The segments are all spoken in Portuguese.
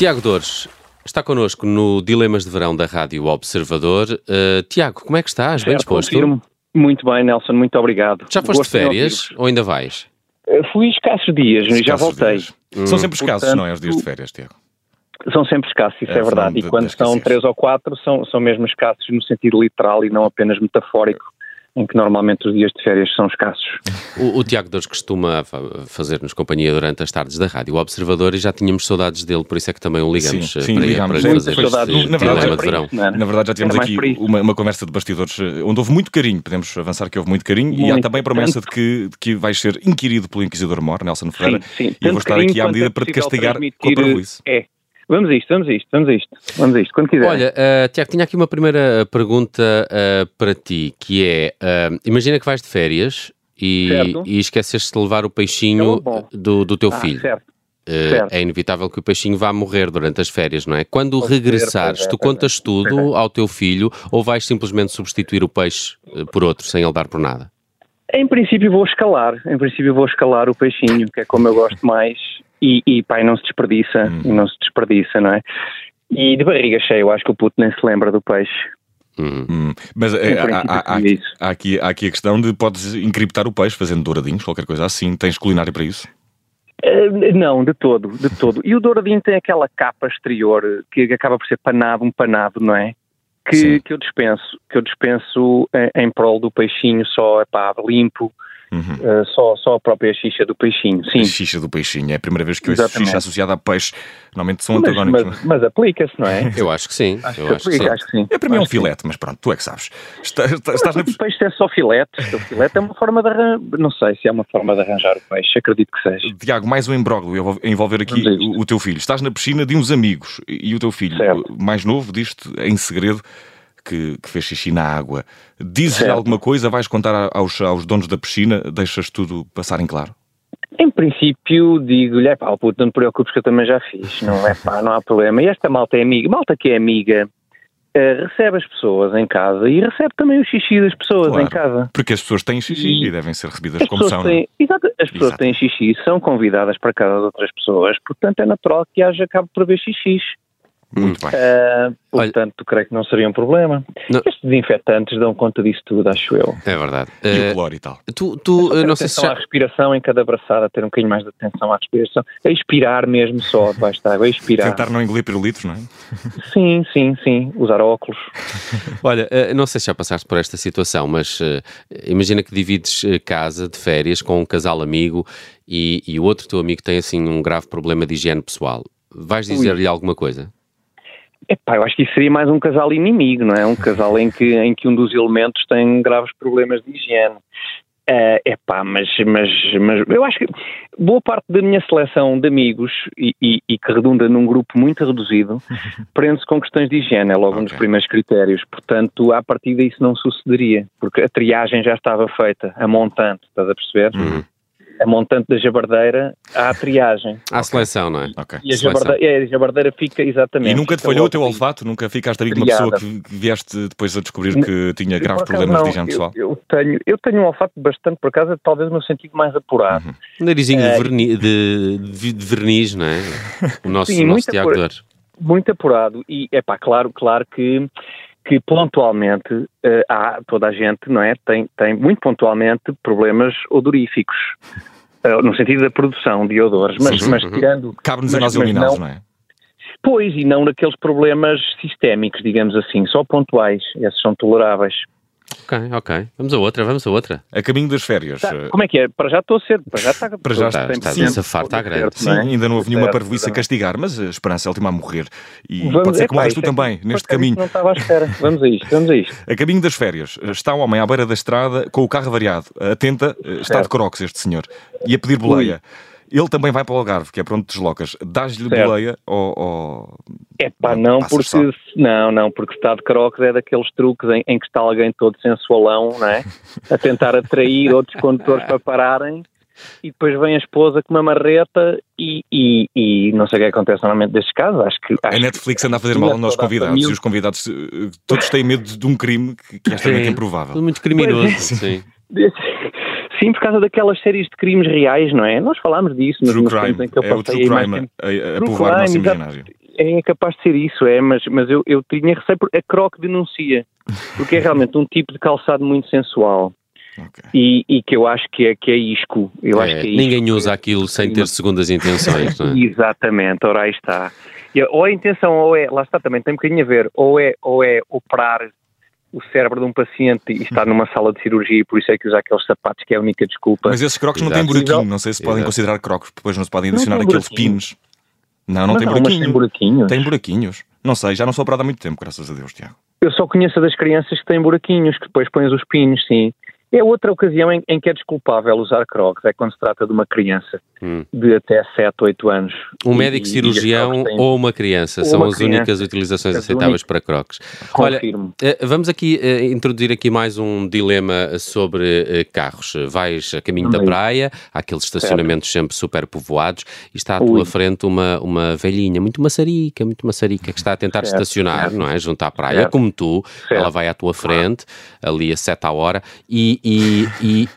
Tiago Dores está connosco no Dilemas de Verão da Rádio Observador. Uh, Tiago, como é que estás? Bem disposto? Confirmo. Muito bem, Nelson, muito obrigado. Já foste de férias ou ainda vais? Uh, fui escassos dias, e já voltei. Dias. Hum. São sempre escassos, Portanto, não é, os dias de férias, Tiago? São sempre escassos, isso é, é verdade. E quando são três ou quatro, são, são mesmo escassos no sentido literal e não apenas metafórico em que normalmente os dias de férias são escassos. O, o Tiago Dores costuma fazer-nos companhia durante as tardes da Rádio o Observador e já tínhamos saudades dele, por isso é que também o ligamos sim, sim, para, ligamos. para fazer saudades, este na verdade, de verão. Isso, na verdade já tivemos aqui uma, uma, conversa de bastidores eh, onde houve muito carinho, podemos avançar que houve muito carinho muito. e há também a promessa de que, de que vais ser inquirido pelo Inquisidor Mor, Nelson Ferreira, sim, sim. e eu vou estar aqui à medida para te castigar com a parvoíce. É, Vamos a isto, vamos a isto, vamos a isto, vamos a isto, quando quiser. Olha, uh, Tiago, tinha aqui uma primeira pergunta uh, para ti, que é, uh, imagina que vais de férias e, e esqueceste de levar o peixinho do, do teu ah, filho. Certo. Certo. É inevitável que o peixinho vá morrer durante as férias, não é? Quando Pode regressares, tu contas tudo ao teu filho ou vais simplesmente substituir o peixe por outro, sem ele dar por nada? Em princípio vou escalar, em princípio vou escalar o peixinho, que é como eu gosto mais, e, e pai, não se desperdiça, hum. não se desperdiça, não é? E de barriga cheia, eu acho que o puto nem se lembra do peixe. Hum. Hum. Mas é, há, há, há, há, aqui, há aqui a questão de podes encriptar o peixe fazendo douradinhos, qualquer coisa assim. Tens culinária para isso? Uh, não, de todo, de todo. E o douradinho tem aquela capa exterior que acaba por ser panado, um panado, não é? Que, que eu dispenso, que eu dispenso em, em prol do peixinho só, pá, limpo, Uhum. Uh, só, só a própria xixa do peixinho, sim. A xixa do peixinho, é a primeira vez que eu ouço xixa associada a peixe. Normalmente são mas, antagónicos. Mas, mas aplica-se, não é? eu acho que sim. Acho, eu que, acho, aplica, que sim. acho que sim. É para mim é um filete, mas pronto, tu é que sabes. Está, está, estás na... O peixe é só filete. O filete é uma forma de arranjar. Não sei se é uma forma de arranjar o peixe, acredito que seja. Tiago, mais um imbróglio a envolver aqui o, o, teu filho. Estás na piscina de uns amigos e o teu filho certo. mais novo diz-te em segredo que, que fez xixi na água. Dizes alguma coisa? Vais contar aos, aos donos da piscina? Deixas tudo passar em claro? Em princípio, digo-lhe, é pá, puto, não te preocupes que eu também já fiz, não é pá, não há problema. E esta malta é amiga, malta que é amiga, uh, recebe as pessoas em casa e recebe também o xixi das pessoas claro, em casa. Porque as pessoas têm xixi e, e devem ser recebidas como são. Têm, é? exato, as pessoas exato. têm xixi, são convidadas para casa de outras pessoas, portanto é natural que haja cabo por haver xixis. Muito bem. Uh, portanto, Olha, creio que não seria um problema. Não. Estes desinfetantes dão conta disso tudo, acho eu. É verdade. E uh, o cloro e tal. Tu, tu não sei se já... à respiração em cada abraçada, ter um bocadinho mais de atenção à respiração. A expirar mesmo só debaixo da água, a expirar. Tentar não engolir pirulitos, não é? Sim, sim, sim. Usar óculos. Olha, uh, não sei se já passaste por esta situação, mas imagina que divides casa de férias com um casal amigo e, e o outro teu amigo tem assim um grave problema de higiene pessoal. Vais dizer-lhe alguma coisa? Epá, eu acho que isso seria mais um casal inimigo, não é? Um casal em que, em que um dos elementos tem graves problemas de higiene. Uh, epá, mas, mas, mas eu acho que boa parte da minha seleção de amigos e, e, e que redunda num grupo muito reduzido prende-se com questões de higiene, é logo okay. um dos primeiros critérios. Portanto, a partir disso não sucederia, porque a triagem já estava feita, a montante, estás a perceber? Uhum a montante da jabardeira à triagem. À seleção, não é? Okay. E a jabardeira, é, a jabardeira, fica exatamente. E nunca te falhou o teu olfato? Nunca ficaste ali com uma pessoa que vieste depois a descobrir que tinha graves problemas não, de higiene pessoal? Eu, eu, tenho, eu tenho um olfato bastante, por acaso, talvez o meu sentido mais apurado. Uhum. Um narizinho é, de, verni, de, de, de, verniz, não é? O nosso, Sim, nosso Tiago Muito apurado. E, é pá, claro, claro que que pontualmente uh, há, toda a gente, não é? Tem, tem muito pontualmente problemas odoríficos. Uh, no sentido da produção de odores, mas, mas tirando. Cabe-nos a nós eliminados, não, não é? Pois, e não naqueles problemas sistémicos, digamos assim, só pontuais, esses são toleráveis. Ok, ok. Vamos a outra, vamos a outra. A caminho das férias. Tá, como é que é? Para já estou cedo, para já está. Para já está, está, está sim, farta à grande. Sim, é? ainda não houve nenhuma parvoíce a castigar, mas a esperança é a última a morrer. E vamos, pode ser que morres tu é também, neste caminho. Não estava à espera. Vamos a isto, vamos a isto. A caminho das férias. Está um homem à beira da estrada com o carro variado. Atenta, está de crocs este senhor. E a pedir boleia. Ui. Ele também vai para o Algarve, que é para onde te deslocas. Dás-lhe boleia ou, ou... É pá, não, porque só. não, não, porque está de crocs é daqueles truques em, em, que está alguém todo sensualão, não é? A tentar atrair outros condutores para pararem e depois vem a esposa com uma marreta e, e, e não sei o que acontece normalmente destes casos. Acho que, acho a Netflix anda a fazer mal aos nossos convidados e os convidados eh, todos têm medo de um crime que, que é extremamente improvável. Tudo muito criminoso, é. sim. Sim, por causa daquelas séries de crimes reais, não é? Nós falámos disso nos true crime. em que eu é o true crime a, a, a povoar o nosso imaginário. é capaz de ser isso, é, mas, mas eu, eu tinha receio porque a Croc denuncia, porque é realmente um tipo de calçado muito sensual. Okay. E, e, que eu acho que é, que é isco. Eu é, acho que é ninguém isco. usa aquilo sem ter segundas intenções, não é? Exatamente, ora aí está. Ou a intenção, ou é, lá está também, tem um bocadinho a ver, ou é, ou é operar o cérebro de um paciente e está numa sala de cirurgia e por isso é que usa aqueles sapatos, que é a única desculpa. Mas esses crocs não têm buraquinho, não sei se podem Exato. considerar crocs, depois não se podem adicionar aqueles pins. Não, não mas tem não, buraquinho. Tem buraquinhos. Tem buraquinhos. Não sei, já não sou operado há muito tempo, graças a Deus, Tiago. Eu só conheço das crianças que têm buraquinhos, que depois põem os pinos, sim. É outra ocasião em, em, que é desculpável usar crocs, é quando se trata de uma criança hum. de até 7, 8 anos. Um médico e, cirurgião e ou uma criança, ou são uma as criança. únicas utilizações aceitáveis para crocs. Confirmo. Olha, eh, vamos aqui uh, introduzir aqui mais um dilema sobre uh, carros. Vais a caminho da praia, há aqueles estacionamentos certo. sempre super povoados e está à Ui. tua frente uma, uma velhinha, muito maçarica, muito maçarica, que está a tentar certo, estacionar, certo. não é? Junto à praia, como tu, ela vai à tua frente, ali a 7 à hora, e e, e,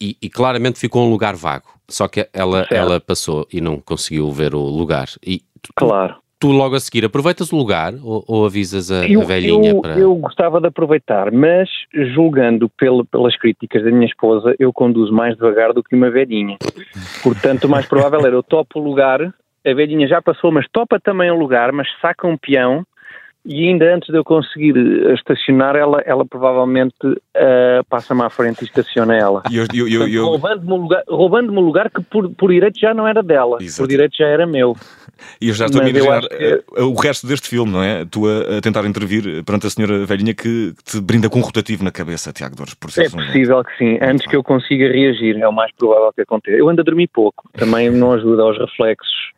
e, e, claramente ficou um lugar vago. Só que ela, ela passou e não conseguiu ver o lugar. E tu, claro. Tu logo a seguir aproveitas o lugar ou, ou avisas a, eu, a velhinha eu, para. Eu gostava de aproveitar, mas julgando pel, pelas críticas da minha esposa, eu conduzo mais devagar do que uma velhinha. Portanto, o mais provável era eu topo o lugar, a velhinha já passou, mas topa também o lugar, mas saca um peão e ainda antes de eu conseguir estacionar, ela, ela provavelmente uh, passa-me à frente e estaciona ela. Eu. Roubando-me um lugar, roubando um lugar que por, por direito já não era dela, Exato. por direito já era meu. E eu já estou Mas a imaginar que... Eh, o resto deste filme, não é? Tu a, a, tentar intervir perante a senhora velhinha que te brinda com um rotativo na cabeça, Tiago Dores, por É possível que sim, antes que eu consiga reagir, é o mais provável que aconteça. Eu ando a dormir pouco, também não ajuda aos reflexos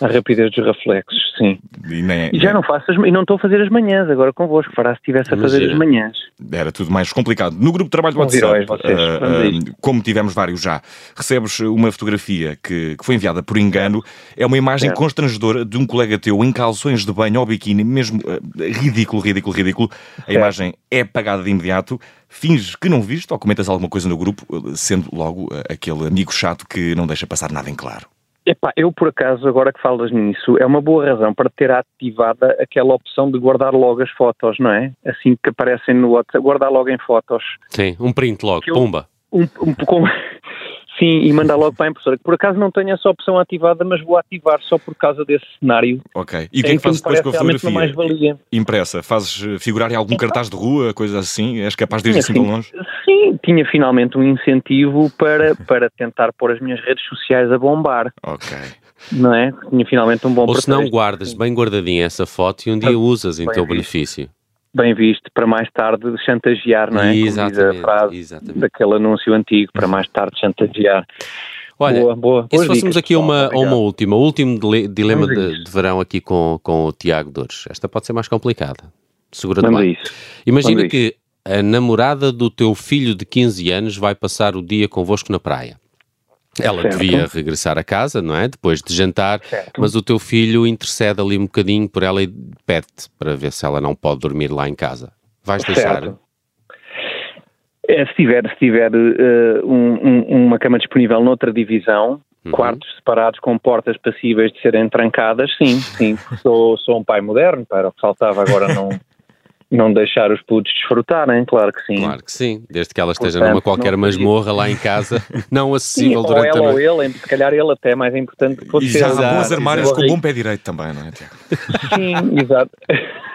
a rapidez dos reflexos, sim. E, nem, e já nem... não faço as, e não estou a fazer as manhãs agora convosco, fará se estivesse a fazer as manhãs. Era tudo mais complicado. No grupo de trabalho do WhatsApp, uh, uh, como tivemos vários já, recebes uma fotografia que, que foi enviada por engano. É uma imagem certo. constrangedora de um colega teu em calções de banho ou biquíni, mesmo uh, ridículo, ridículo, ridículo. A imagem é apagada de imediato finges que não viste ou comentas alguma coisa no grupo, sendo logo aquele amigo chato que não deixa passar nada em claro. Epá, eu por acaso, agora que falas nisso, é uma boa razão para ter ativada aquela opção de guardar logo as fotos, não é? Assim que aparecem no WhatsApp, guardar logo em fotos. Sim, um print logo, eu, pumba. Um, um, com, Sim, e mandar logo para a impressora. Por acaso não tenho essa opção ativada, mas vou ativar só por causa desse cenário. Ok. E o que é que fazes depois com a fotografia? Impressa? Fazes eh, figurar em algum então, cartaz de rua, coisa assim? És capaz de ir assim tão longe? Sim, tinha finalmente um incentivo para, para tentar pôr as minhas redes sociais a bombar. Ok. Não é? Tinha finalmente um bom Ou se não guardas bem guardadinha essa foto e um dia usas em teu benefício bem visto para mais tarde chantagear, não é? Exatamente, a frase exatamente. daquele anúncio antigo, para mais tarde chantagear. Olha, boa, boa. e se fôssemos aqui uma, uma última, o último dilema de, de, verão aqui com, com o Tiago Dores. Esta pode ser mais complicada. Segura-te bem. Isso. Imagina que a namorada do teu filho de 15 anos vai passar o dia convosco na praia. Ela certo. devia regressar a casa, não é? Depois de jantar, certo. mas o teu filho intercede ali um bocadinho por ela e pede para ver se ela não pode dormir lá em casa. Vais deixar? É, se tiver, se tiver uh, um, um, uma cama disponível noutra divisão, uhum. quartos separados com portas passíveis de serem trancadas, sim, sim. sou, sou um pai moderno, para o que faltava agora não não deixar os putos desfrutarem, claro que sim. Claro que sim, desde que ela esteja Portanto, numa qualquer masmorra lá em casa, não acessível sim, durante ou ela a noite. ou ele, se calhar ele até é mais importante que você. E já há bons armários com bom pé direito também, não é, Tiago? Sim, exato.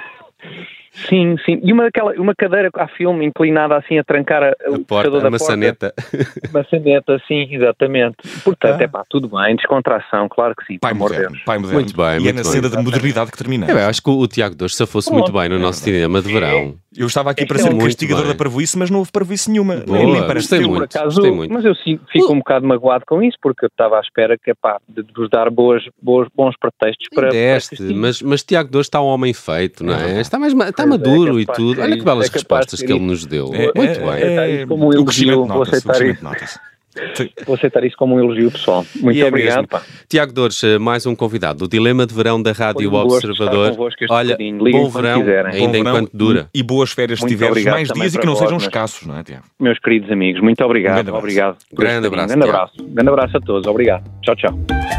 Sim, sim. E uma, daquela, uma cadeira a filme inclinada assim a trancar a, a o porta, da maçaneta. porta. Maçaneta, sim, exatamente. Portanto, ah. é pá, tudo bem, descontração, claro que sim. Pai moderno, pai moderno. Muito bem, E muito é na cena da modernidade que termina. É, acho que o Tiago Dois se fosse muito bem no nosso cinema de verão. Eu estava aqui para ser um castigador bem. da parvoíce, mas não houve parvoíce nenhuma. Boa, nem, nem parece gostei, muito, acaso, gostei muito. Mas eu fico um bocado magoado com isso, porque eu estava à espera que, pá, de vos dar boas, boas, bons pretextos para. Deste, para mas, mas Tiago Dois está um homem feito, não é? Está, mais, está é, maduro é e tudo. Olha que belas é respostas que ele nos deu. É, muito bem. É, como um elogio, vou aceitar isso. Vou aceitar isso como um elogio pessoal. Muito é obrigado. Tiago Dores, eh, mais um convidado do Dilema de Verão da Rádio um Observador. Olha, bom verão, ainda bom enquanto dura. E boas férias se tiveres mais dias e que não sejam escassos, não é, Tiago? Meus queridos amigos, muito obrigado. Um obrigado. Grande abraço. Grande abraço. Grande abraço a todos. Obrigado. Tchau, tchau.